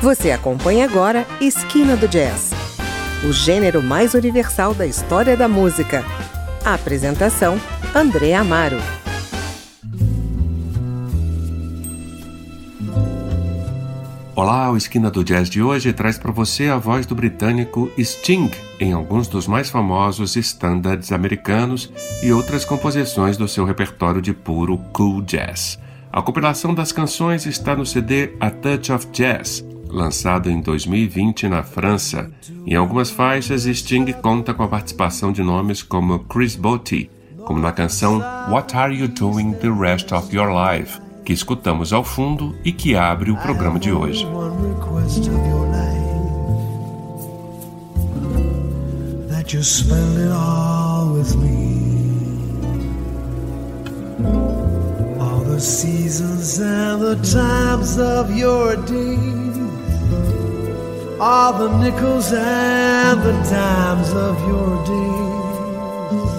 Você acompanha agora Esquina do Jazz, o gênero mais universal da história da música. A apresentação: André Amaro. Olá, o Esquina do Jazz de hoje traz para você a voz do britânico Sting em alguns dos mais famosos standards americanos e outras composições do seu repertório de puro cool jazz. A compilação das canções está no CD A Touch of Jazz, lançado em 2020 na França. Em algumas faixas, Sting conta com a participação de nomes como Chris Botti, como na canção What Are You Doing the Rest of Your Life, que escutamos ao fundo e que abre o programa de hoje. all the seasons and the times of your days. All the nickels and the dimes of your days.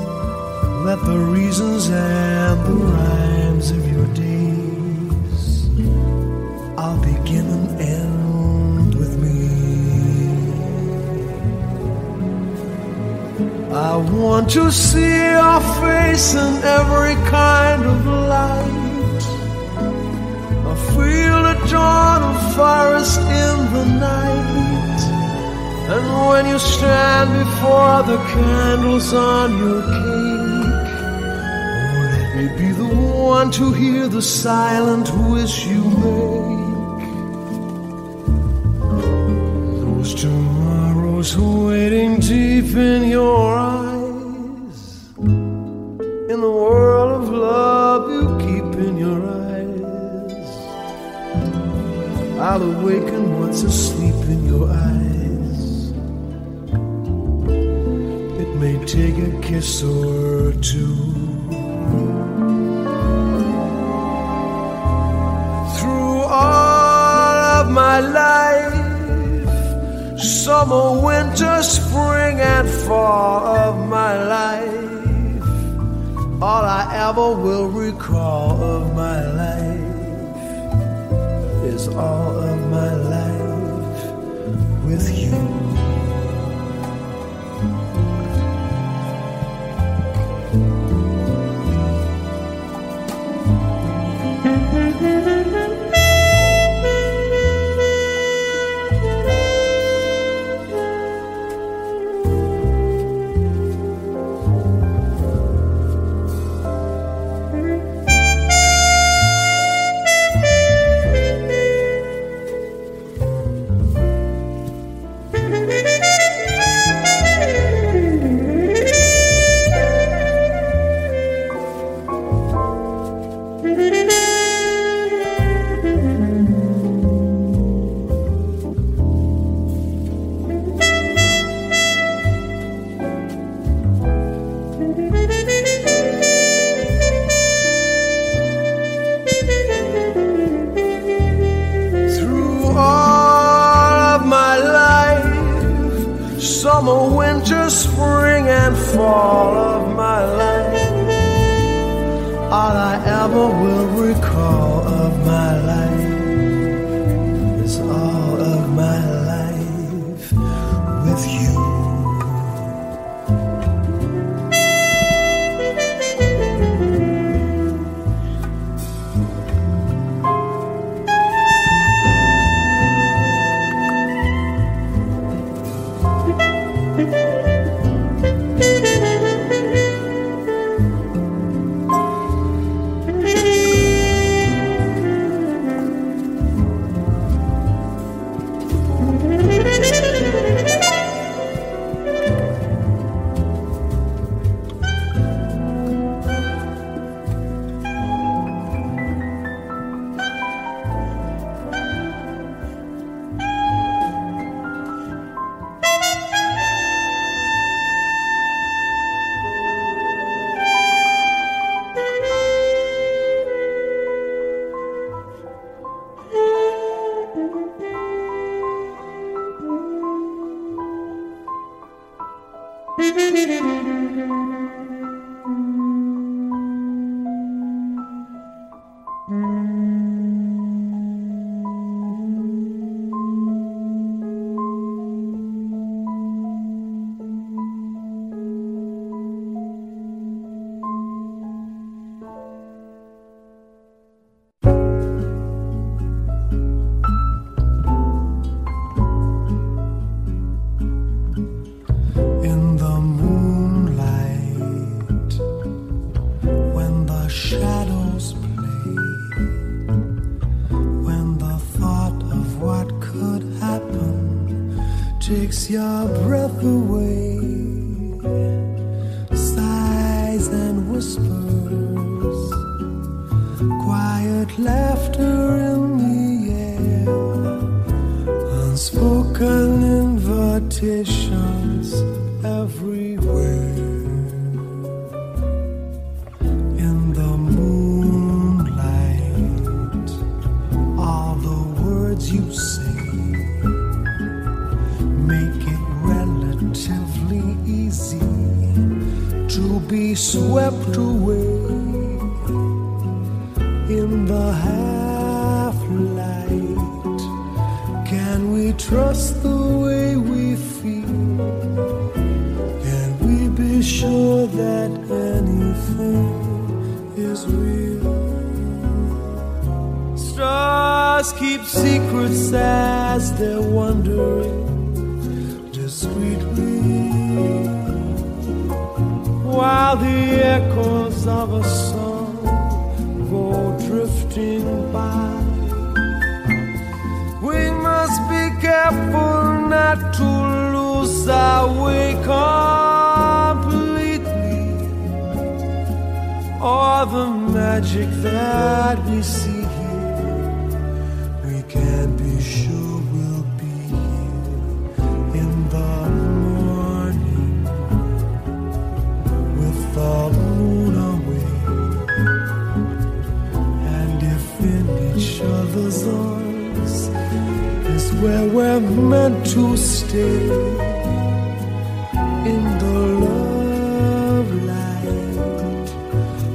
Let the reasons and the rhymes of your days all begin and end with me. I want to see your face in every kind of light. I feel the dawn of forest in the night. And when you stand before the candles on your cake, oh, let me be the one to hear the silent wish you make. Those tomorrows waiting deep in your eyes, in the world of love you keep in your eyes. I'll awaken what's asleep kiss or two. Through all of my life, summer, winter, spring, and fall of my life, all I ever will recall of my life is all all I ever will recall of my life. Takes your breath away. Sighs and whispers, quiet laughter in the air, unspoken invitations swept away in the half light. Can we trust the way we feel? Can we be sure that anything is real? Stars keep secrets as they're wandering echoes of a song go drifting by. We must be careful not to lose our way completely, or the magic that we see we're to stay in the love light.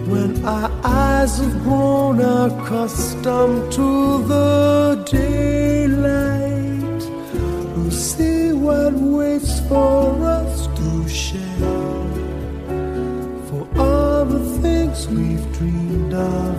When our eyes have grown accustomed to the daylight we'll see what waits for us to share. For all the things we've dreamed of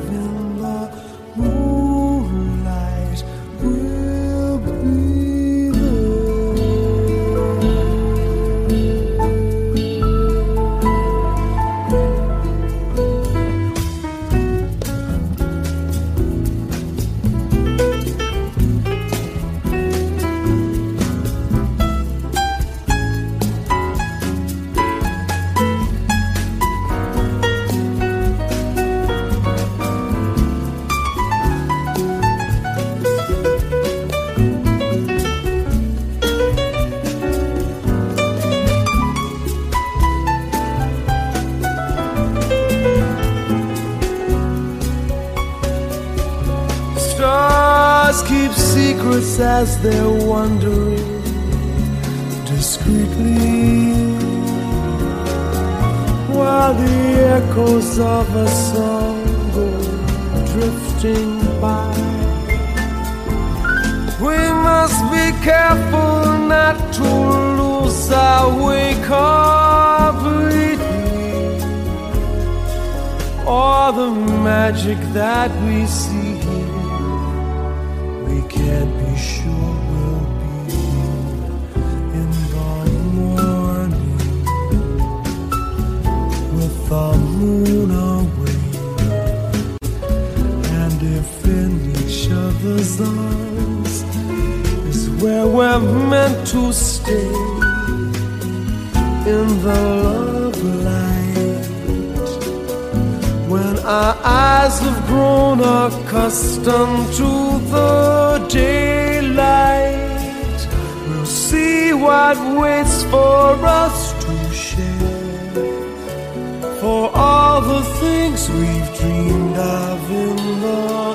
we're meant to stay in the love light when our eyes have grown accustomed to the daylight, we'll see what waits for us to share. For all the things we've dreamed of in the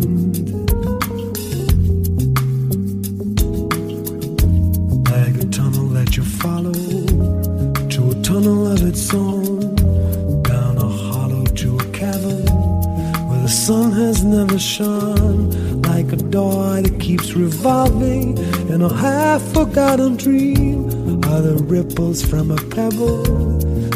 Never shone, like a door that keeps revolving in a half forgotten dream. Are the ripples from a pebble?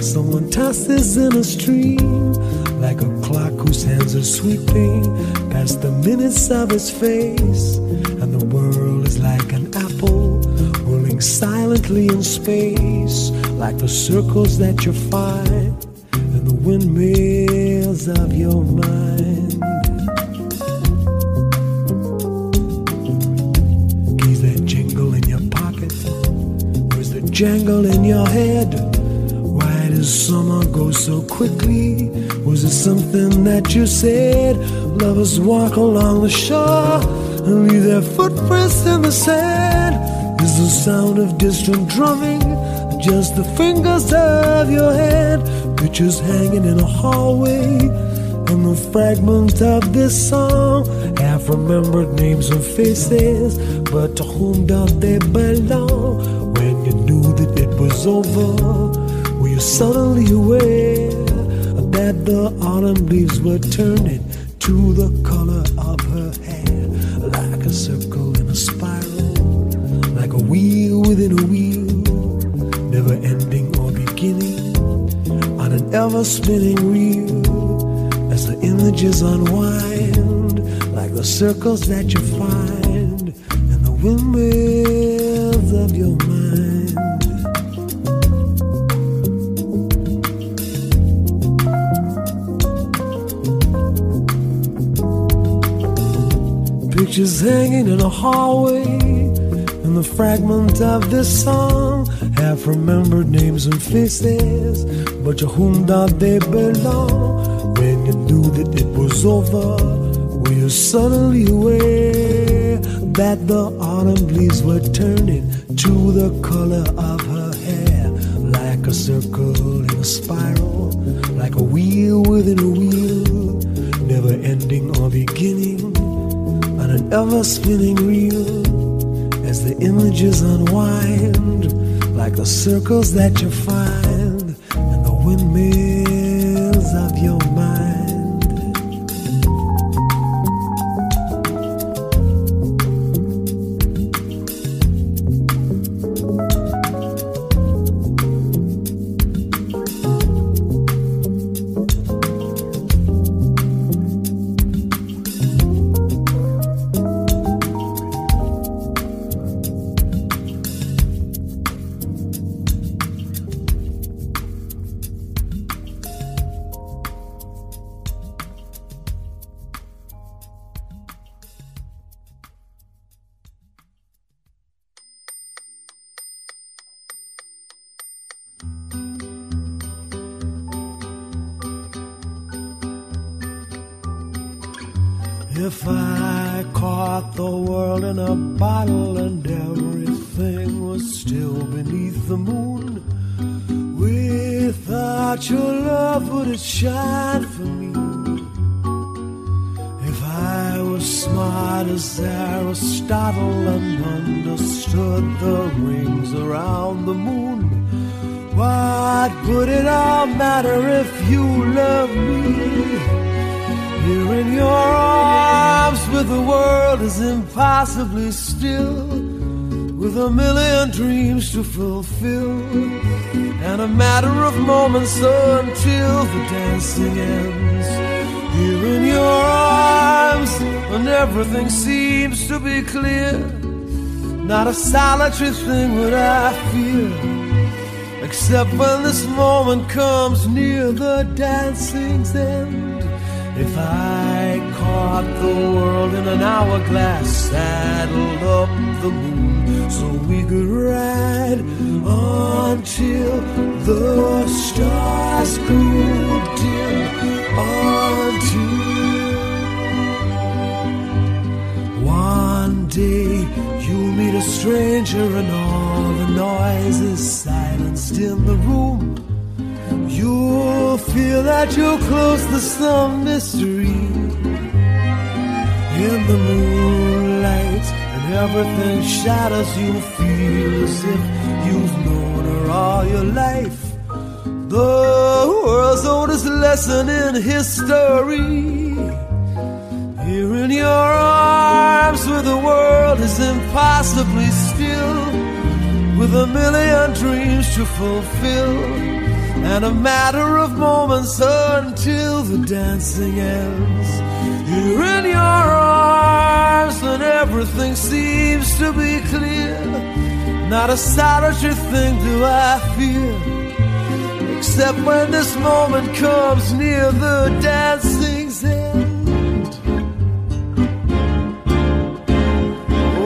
Someone tosses in a stream. Like a clock whose hands are sweeping past the minutes of his face. And the world is like an apple whirling silently in space. Like the circles that you find in the windmills of your mind jangle in your head. Why does summer go so quickly? Was it something that you said? Lovers walk along the shore and leave their footprints in the sand. Is the sound of distant drumming just the fingers of your hand? Pictures hanging in a hallway and the fragments of this song. Half remembered names and faces but to whom do they belong was over were you suddenly aware that the autumn leaves were turning to the color of her hair like a circle in a spiral like a wheel within a wheel never ending or beginning on an ever spinning reel as the images unwind like the circles that you find in the windmills pictures hanging in a hallway and the fragment of this song. Have remembered names and faces but to whom do they belong? When you knew that it was over were you suddenly aware that the autumn leaves were turning to the color of her hair? Like a circle in a spiral like a wheel within a wheel ever spinning reel as the images unwind like the circles that you find If I caught the world in a bottle and everything was still beneath the moon, without your love, would it shine for me? If I was smart as Aristotle and understood the rings around the moon, what would it all matter if you loved me? Here in your arms, with the world is impossibly still, with a million dreams to fulfill, and a matter of moments until the dancing ends. Here in your arms, when everything seems to be clear, not a solitary thing would I fear, except when this moment comes near the dancing's end. If I caught the world in an hourglass, saddled up the moon so we could ride until the stars grew dim, until one day you'll meet a stranger and all the noise is silenced in the room. You'll feel that you're close to some mystery in the moonlight, and everything shatters You feel as if you've known her all your life. The world's oldest lesson in history. Here in your arms, where the world is impossibly still, with a million dreams to fulfill and a matter of moments until the dancing ends. You're in your arms, and everything seems to be clear. Not a solitary thing do I fear, except when this moment comes near the dancing's end.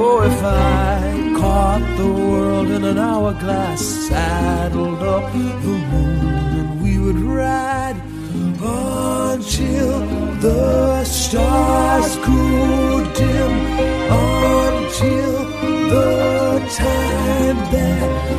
Oh, if I caught the world in an hourglass, saddled up the moon would ride until the stars grew dim, until the time that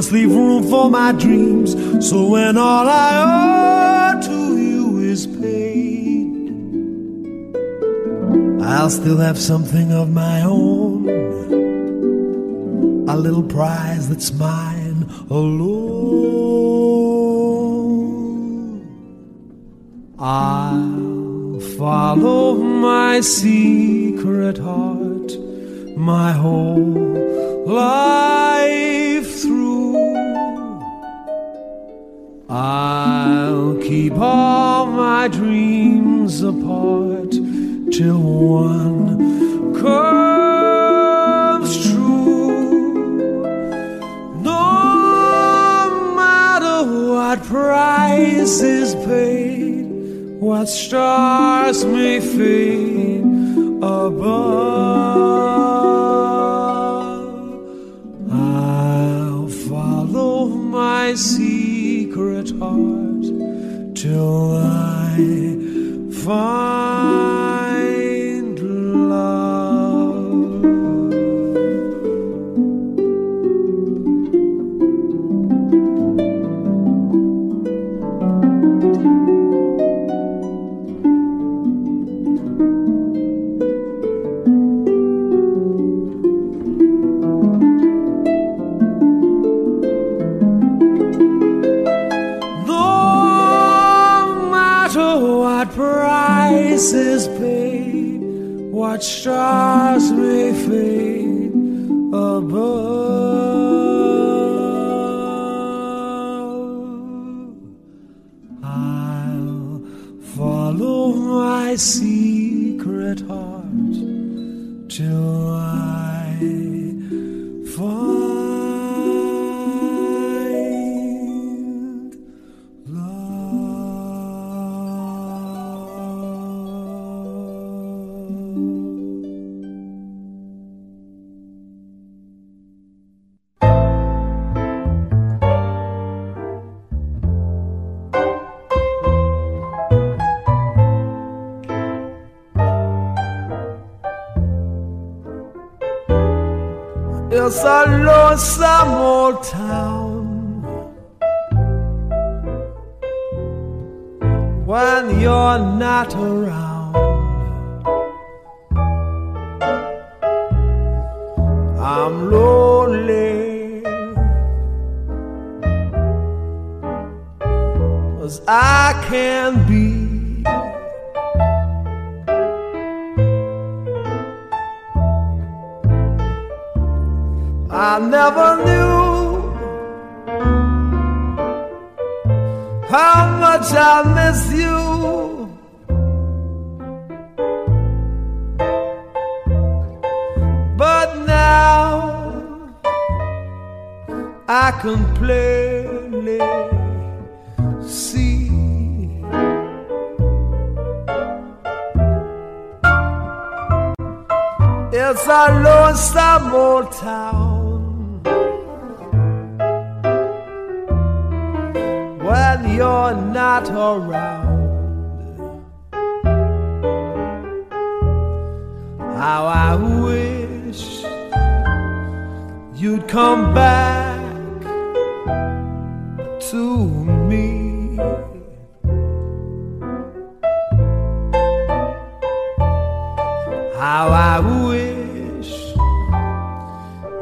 Must leave room for my dreams. So when all I owe to you is paid, I'll still have something of my own. A little prize that's mine alone. I'll follow my secret heart my whole life I'll keep all my dreams apart till one comes true. No matter what price is paid, what stars may fade above, find what stars It's a lonesome old town when you're not around. I'm lonely as I can town. when you're not around. How I wish you'd come back to me. How I wish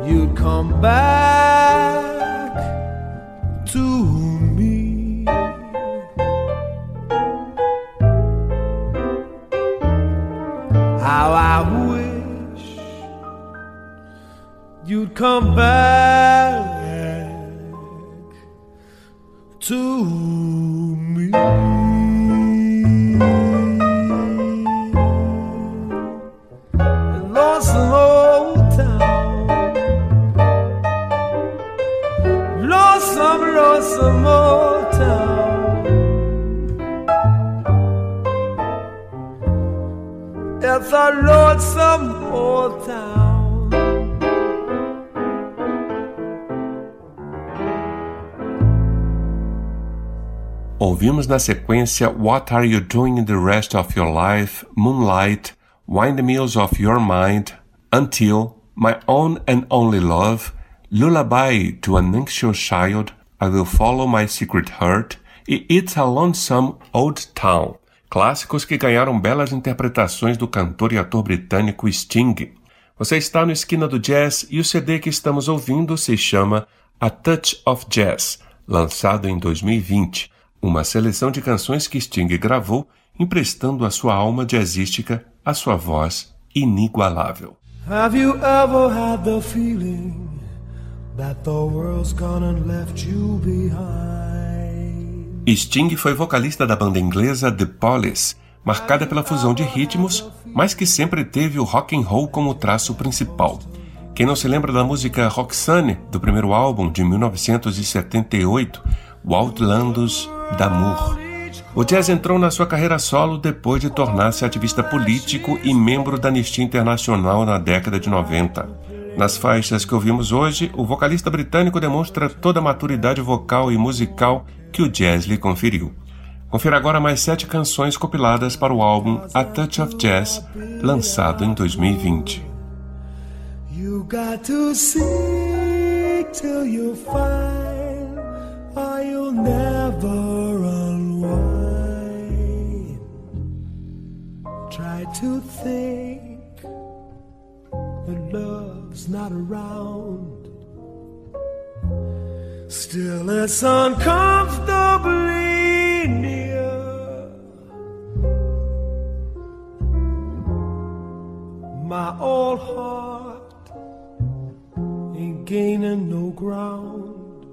you'd come back to me. How I wish you'd come back A lonesome old town. Ouvimos na sequência What Are You Doing in the Rest of Your Life, Moonlight, Windmills of Your Mind, Until, My Own and Only Love, Lullaby to an Anxious Child, I Will Follow My Secret Heart e It's a Lonesome Old Town, clássicos que ganharam belas interpretações do cantor e ator britânico Sting. Você está no Esquina do Jazz e o CD que estamos ouvindo se chama A Touch of Jazz, lançado em 2020 uma seleção de canções que Sting gravou, emprestando a sua alma jazzística à sua voz inigualável. Have you ever had the feeling that the world's gone and left you behind? Sting foi vocalista da banda inglesa The Police, marcada pela fusão de ritmos, mas que sempre teve o rock and roll como traço principal. Quem não se lembra da música Roxane, do primeiro álbum de 1978, o d'Amour. O jazz entrou na sua carreira solo depois de tornar-se ativista político e membro da Anistia Internacional na década de 90. Nas faixas que ouvimos hoje, o vocalista britânico demonstra toda a maturidade vocal e musical que o jazz lhe conferiu. Confira agora mais sete canções compiladas para o álbum A Touch of Jazz, lançado em 2020. You got to seek till you find, or you'll never unwind. Try to think not around. Still, it's uncomfortably near. My old heart ain't gaining no ground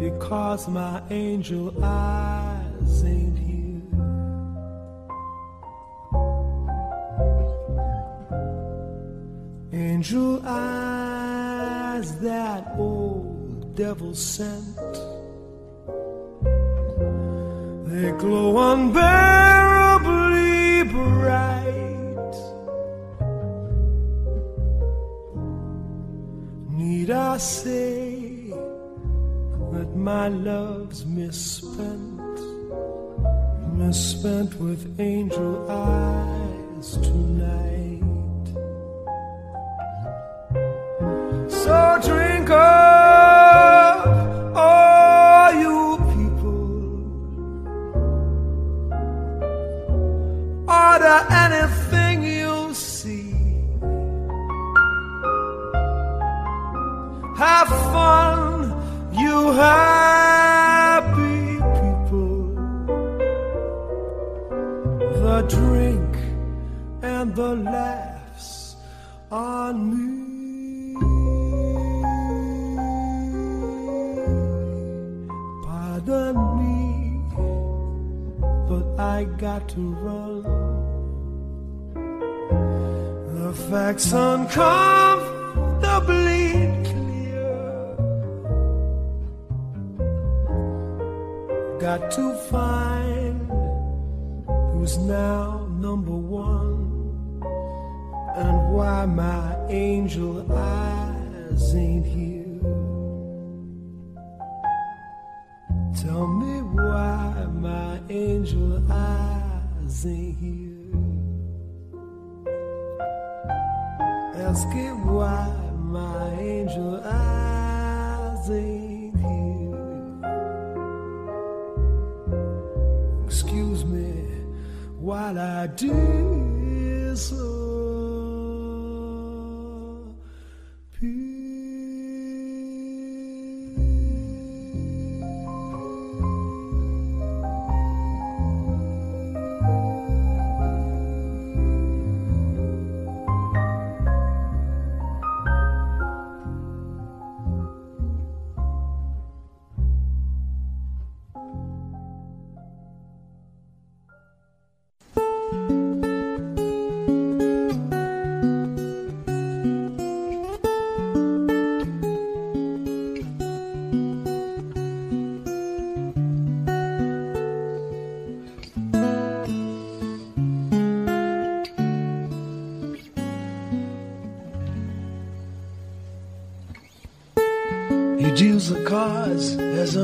because my angel eyes ain't Angel eyes that old devil sent. They glow unbearably bright. Need I say that my love's misspent, misspent with angel eyes tonight? So drink up, all you people. Order anything you see. Have fun, you happy people. The drink and the laughs on me. I got to run. The facts uncomfortably clear. Got to find who's now number one and why my angel eyes ain't here.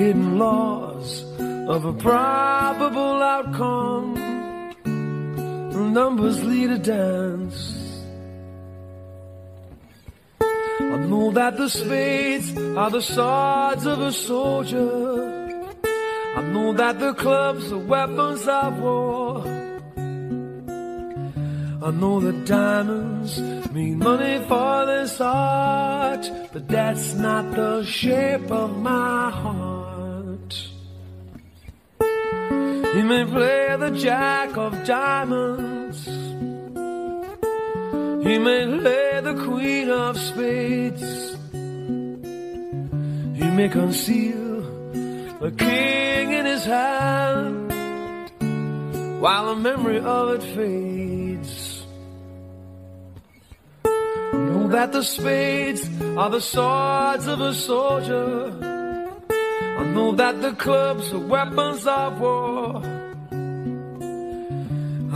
hidden laws of a probable outcome. Numbers lead a dance. I know that the spades are the swords of a soldier. I know that the clubs are weapons of war. I know that diamonds mean money for this art, but that's not the shape of my heart. He may play the jack of diamonds, he may play the queen of spades, he may conceal the king in his hand while the memory of it fades. Know that the spades are the swords of a soldier. I know that the clubs are weapons of war.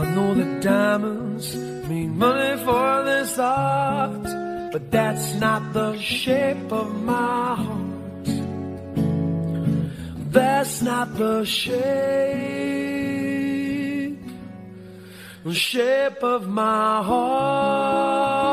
I know that diamonds mean money for this art, but that's not the shape of my heart. That's not the shape, the shape of my heart.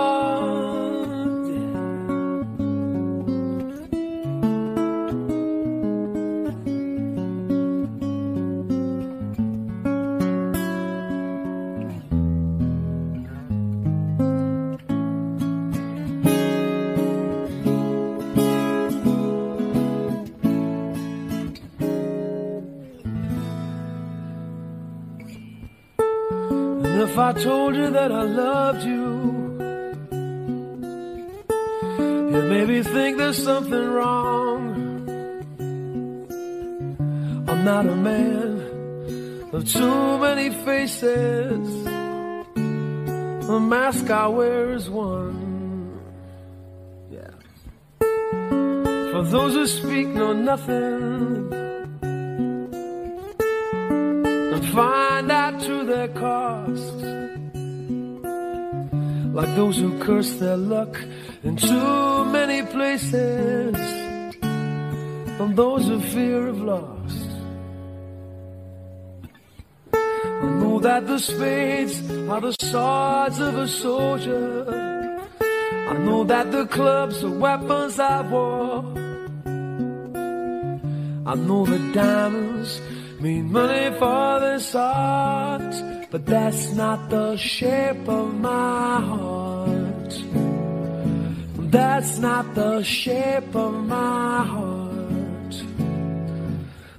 If I told you that I loved you, you maybe think there's something wrong. I'm not a man of too many faces. The mask I wear is one. Yeah. For those who speak know nothing find out to their cost. Like those who curse their luck in too many places, and those who fear of loss. I know that the spades are the swords of a soldier. I know that the clubs are weapons of war. I know the diamonds mean money for this art, but that's not the shape of my heart. That's not the shape of my heart.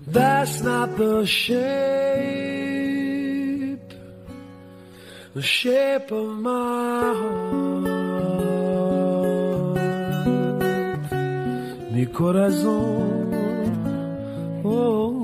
That's not the shape, the shape of my heart. Mi corazón. Oh.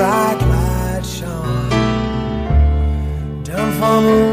bright light shone down from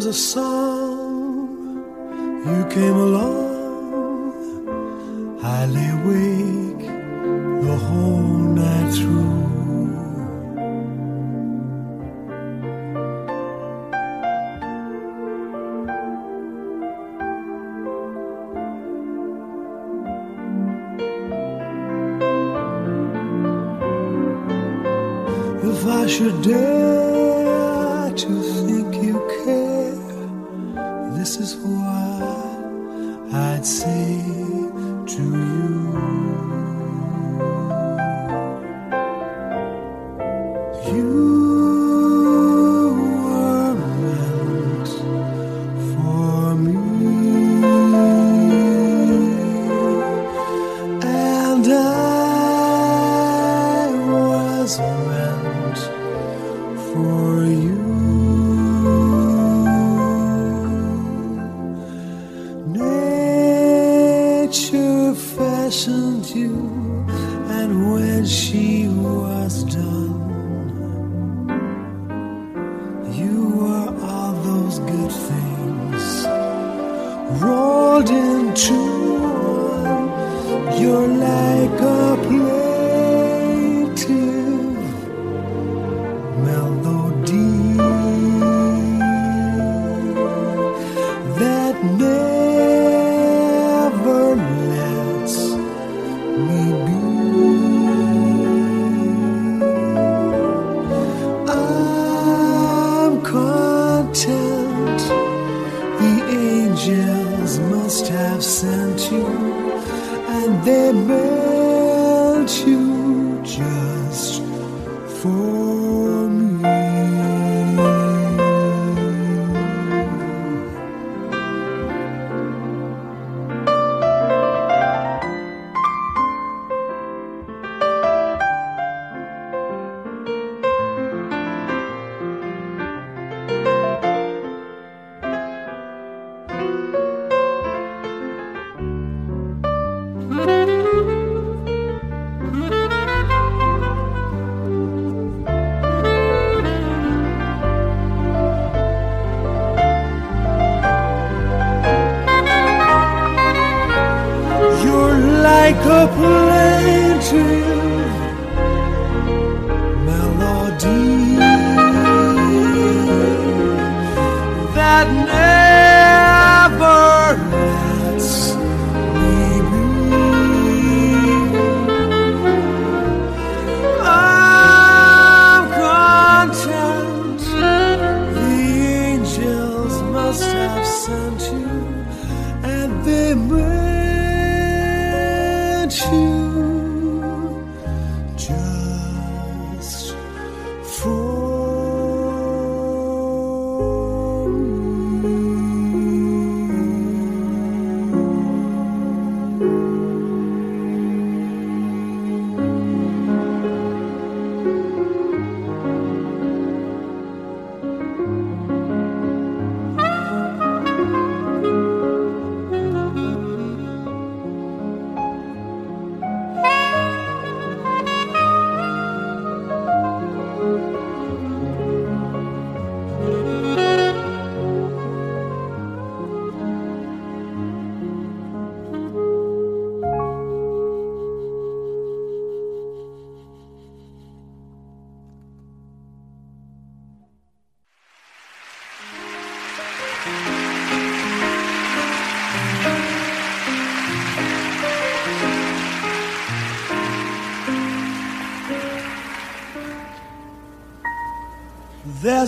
was a song. Listened to, and when she was done, you were all those good things rolled into.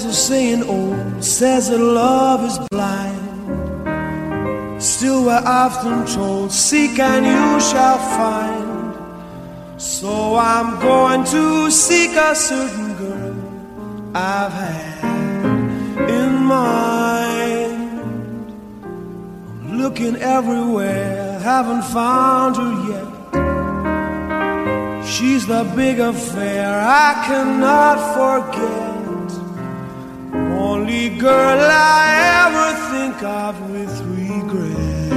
There's a saying old says that love is blind. Still, we're often told, Seek and you shall find. So I'm going to seek a certain girl I've had in mind. I'm looking everywhere, haven't found her yet. She's the big affair I cannot forget girl I ever think of with regret.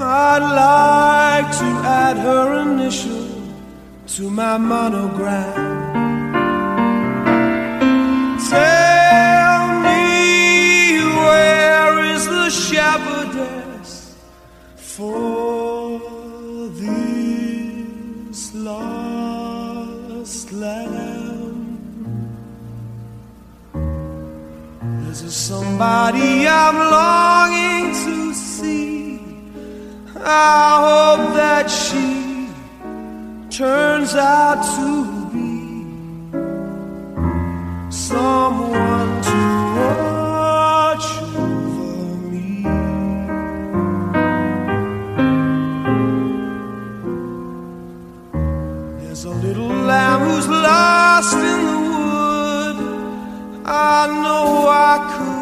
I'd like to add her initial to my monogram. Tell me where is the shepherdess for somebody I'm longing to see. I hope that she turns out to be someone to watch over me. There's a little lamb who's lost in the wood. I know I could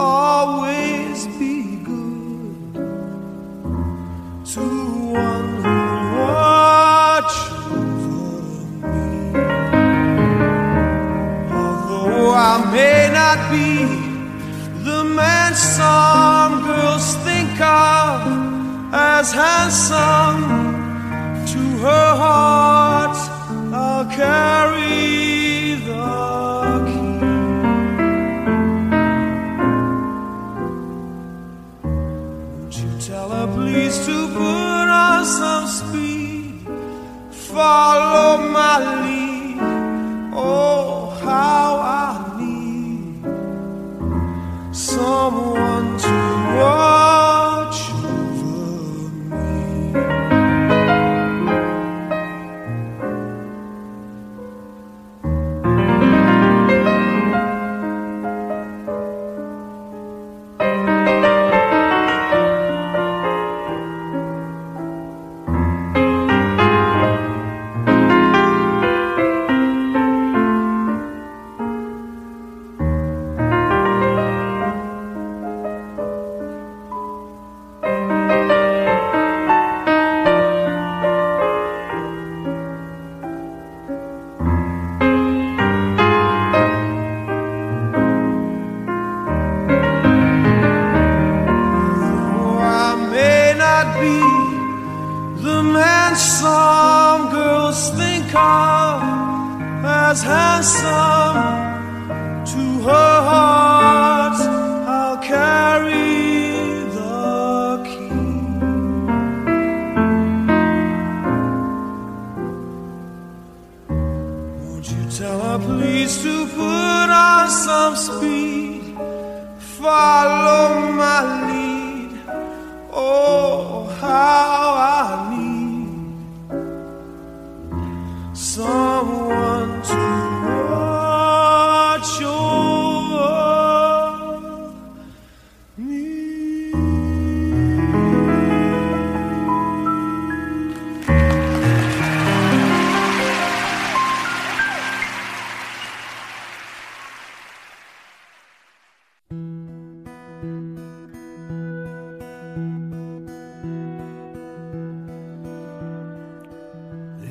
always be good to one who watch over me. Although I may not be the man some girls think of as handsome, to her heart I'll carry some speed? Follow my lead. Oh, how I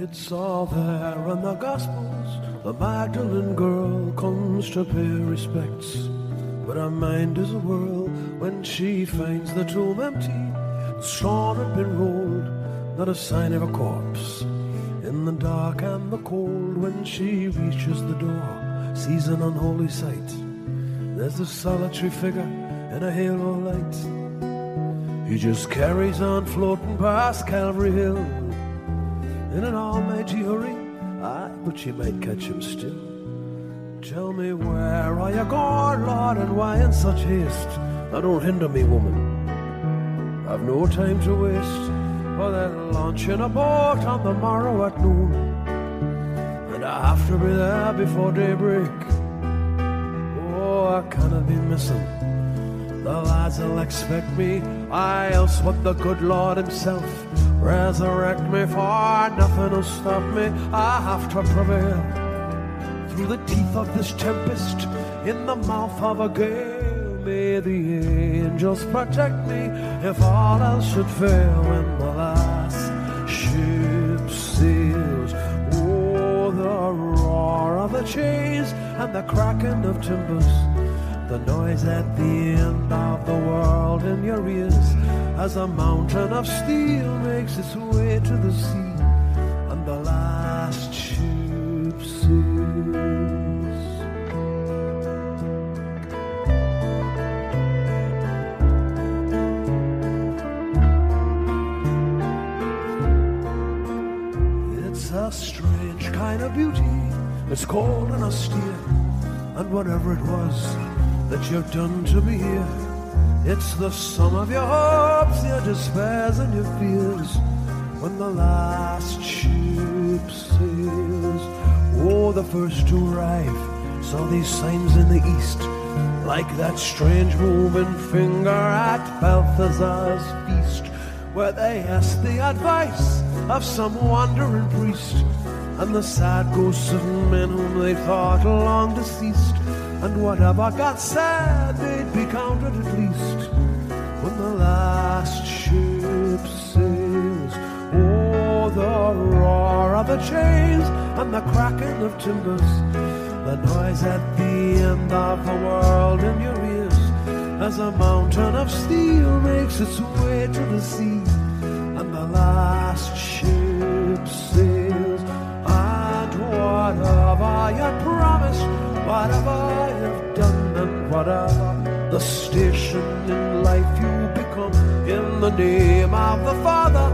It's all there in the Gospels. The Magdalene girl comes to pay respects. But her mind is a whirl when she finds the tomb empty. The stone had been rolled, not a sign of a corpse. In the dark and the cold, when she reaches the door, sees an unholy sight. There's a solitary figure in a halo light. He just carries on floating past Calvary Hill in an almighty hurry. Aye, but you might catch him still. Tell me where are you going, Lord, and why in such haste? Now don't hinder me, woman. I've no time to waste, for they're launching a boat on the morrow at noon, and I have to be there before daybreak. Oh, I cannot be missing. The lads will expect me, I else what the good Lord Himself resurrect me for nothing will stop me. I have to prevail through the teeth of this tempest, in the mouth of a gale. May the angels protect me if all else should fail when the last ship sails. Oh, the roar of the chains and the cracking of timbers. The noise at the end of the world in your ears as a mountain of steel makes its way to the sea and the last ship sails. It's a strange kind of beauty. It's cold and austere, and whatever it was that you've done to me here, it's the sum of your hopes, your despairs, and your fears. when the last ship sails. Oh, the first to arrive saw these signs in the east, like that strange moving finger at Belshazzar's feast, where they asked the advice of some wandering priest, and the sad ghosts of men whom they thought long deceased, and whatever got said, they'd be counted at least when the last ship sails. Oh, the roar of the chains and the cracking of timbers, the noise at the end of the world in your ears, as a mountain of steel makes its way to the sea, and the last ship sails. And whatever you promised, whatever the station in life you become, in the name of the Father,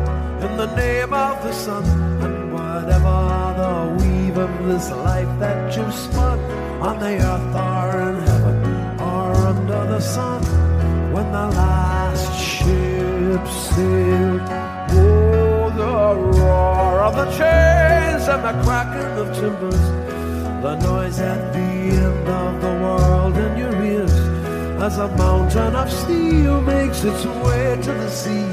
in the name of the Son, and whatever the weave of this life that you've spun on the earth or in heaven or under the sun, when the last ship sailed, oh, the roar of the chains and the cracking of timbers, the noise at the end of the world in your ears as a mountain of steel makes its way to the sea,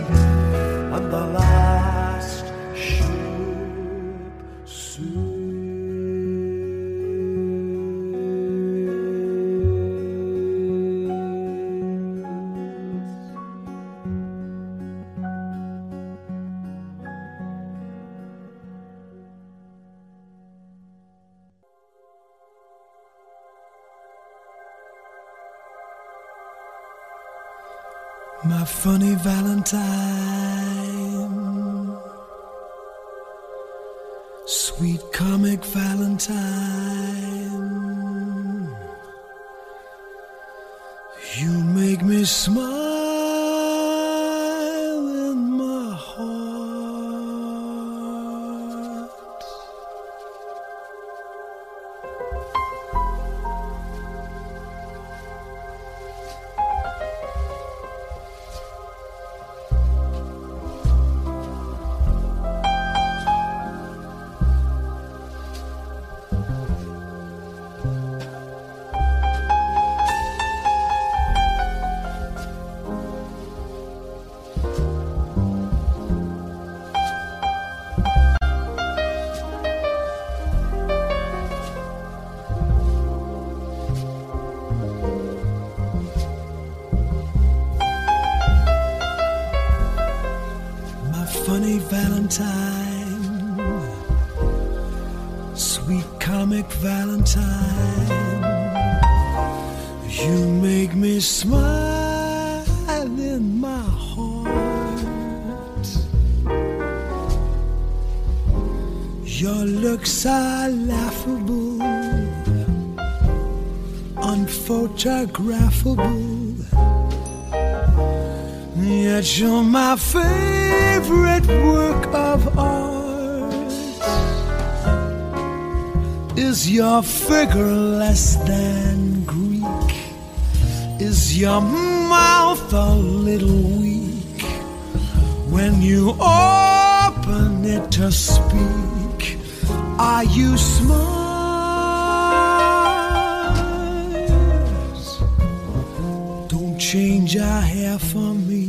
funny Valentine, unphotographable. Yet you're my favorite work of art. Is your figure less than Greek? Is your mouth a little weak when you open it to speak? Are you smart? Change your hair for me.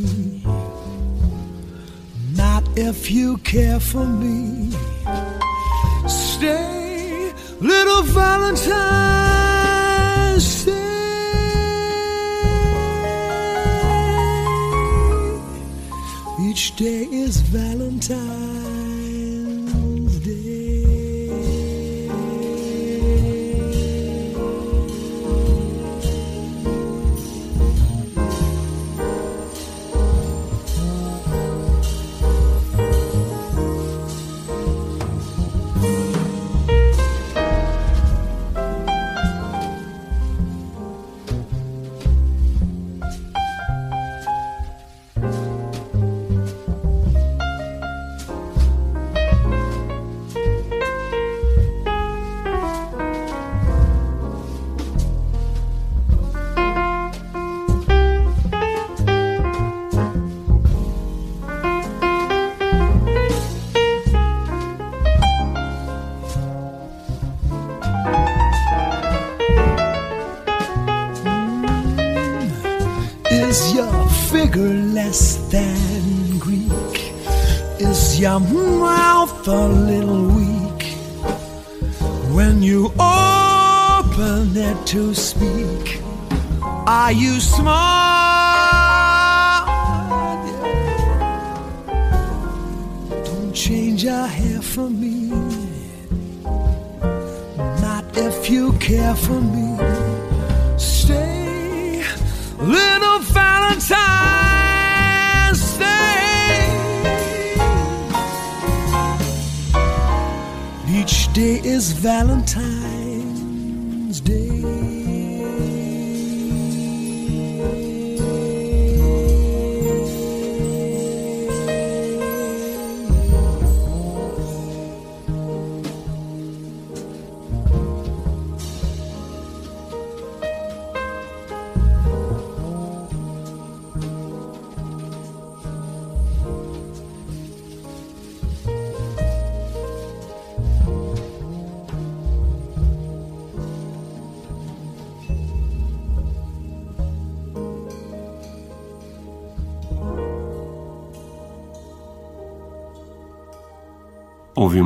Not if you care for me. Stay, little Valentine. Stay. Each day is Valentine's your mouth a little weak when you open it to speak. Are you smart? Don't change your hair for me. Not if you care for me. Stay, little Each day is Valentine's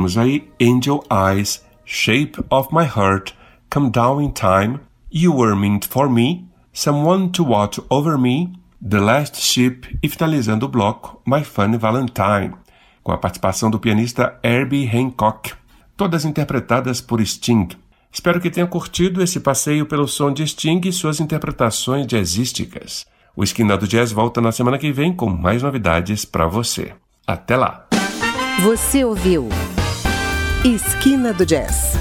Ouvimos aí Angel Eyes, Shape of My Heart, Come Down in Time, You Were Meant for Me, Someone to Watch Over Me, The Last Ship e finalizando o bloco My Funny Valentine, com a participação do pianista Herbie Hancock, todas interpretadas por Sting. Espero que tenha curtido esse passeio pelo som de Sting e suas interpretações jazzísticas. O Esquina do Jazz volta na semana que vem com mais novidades para você. Até lá! Você ouviu Esquina do Jazz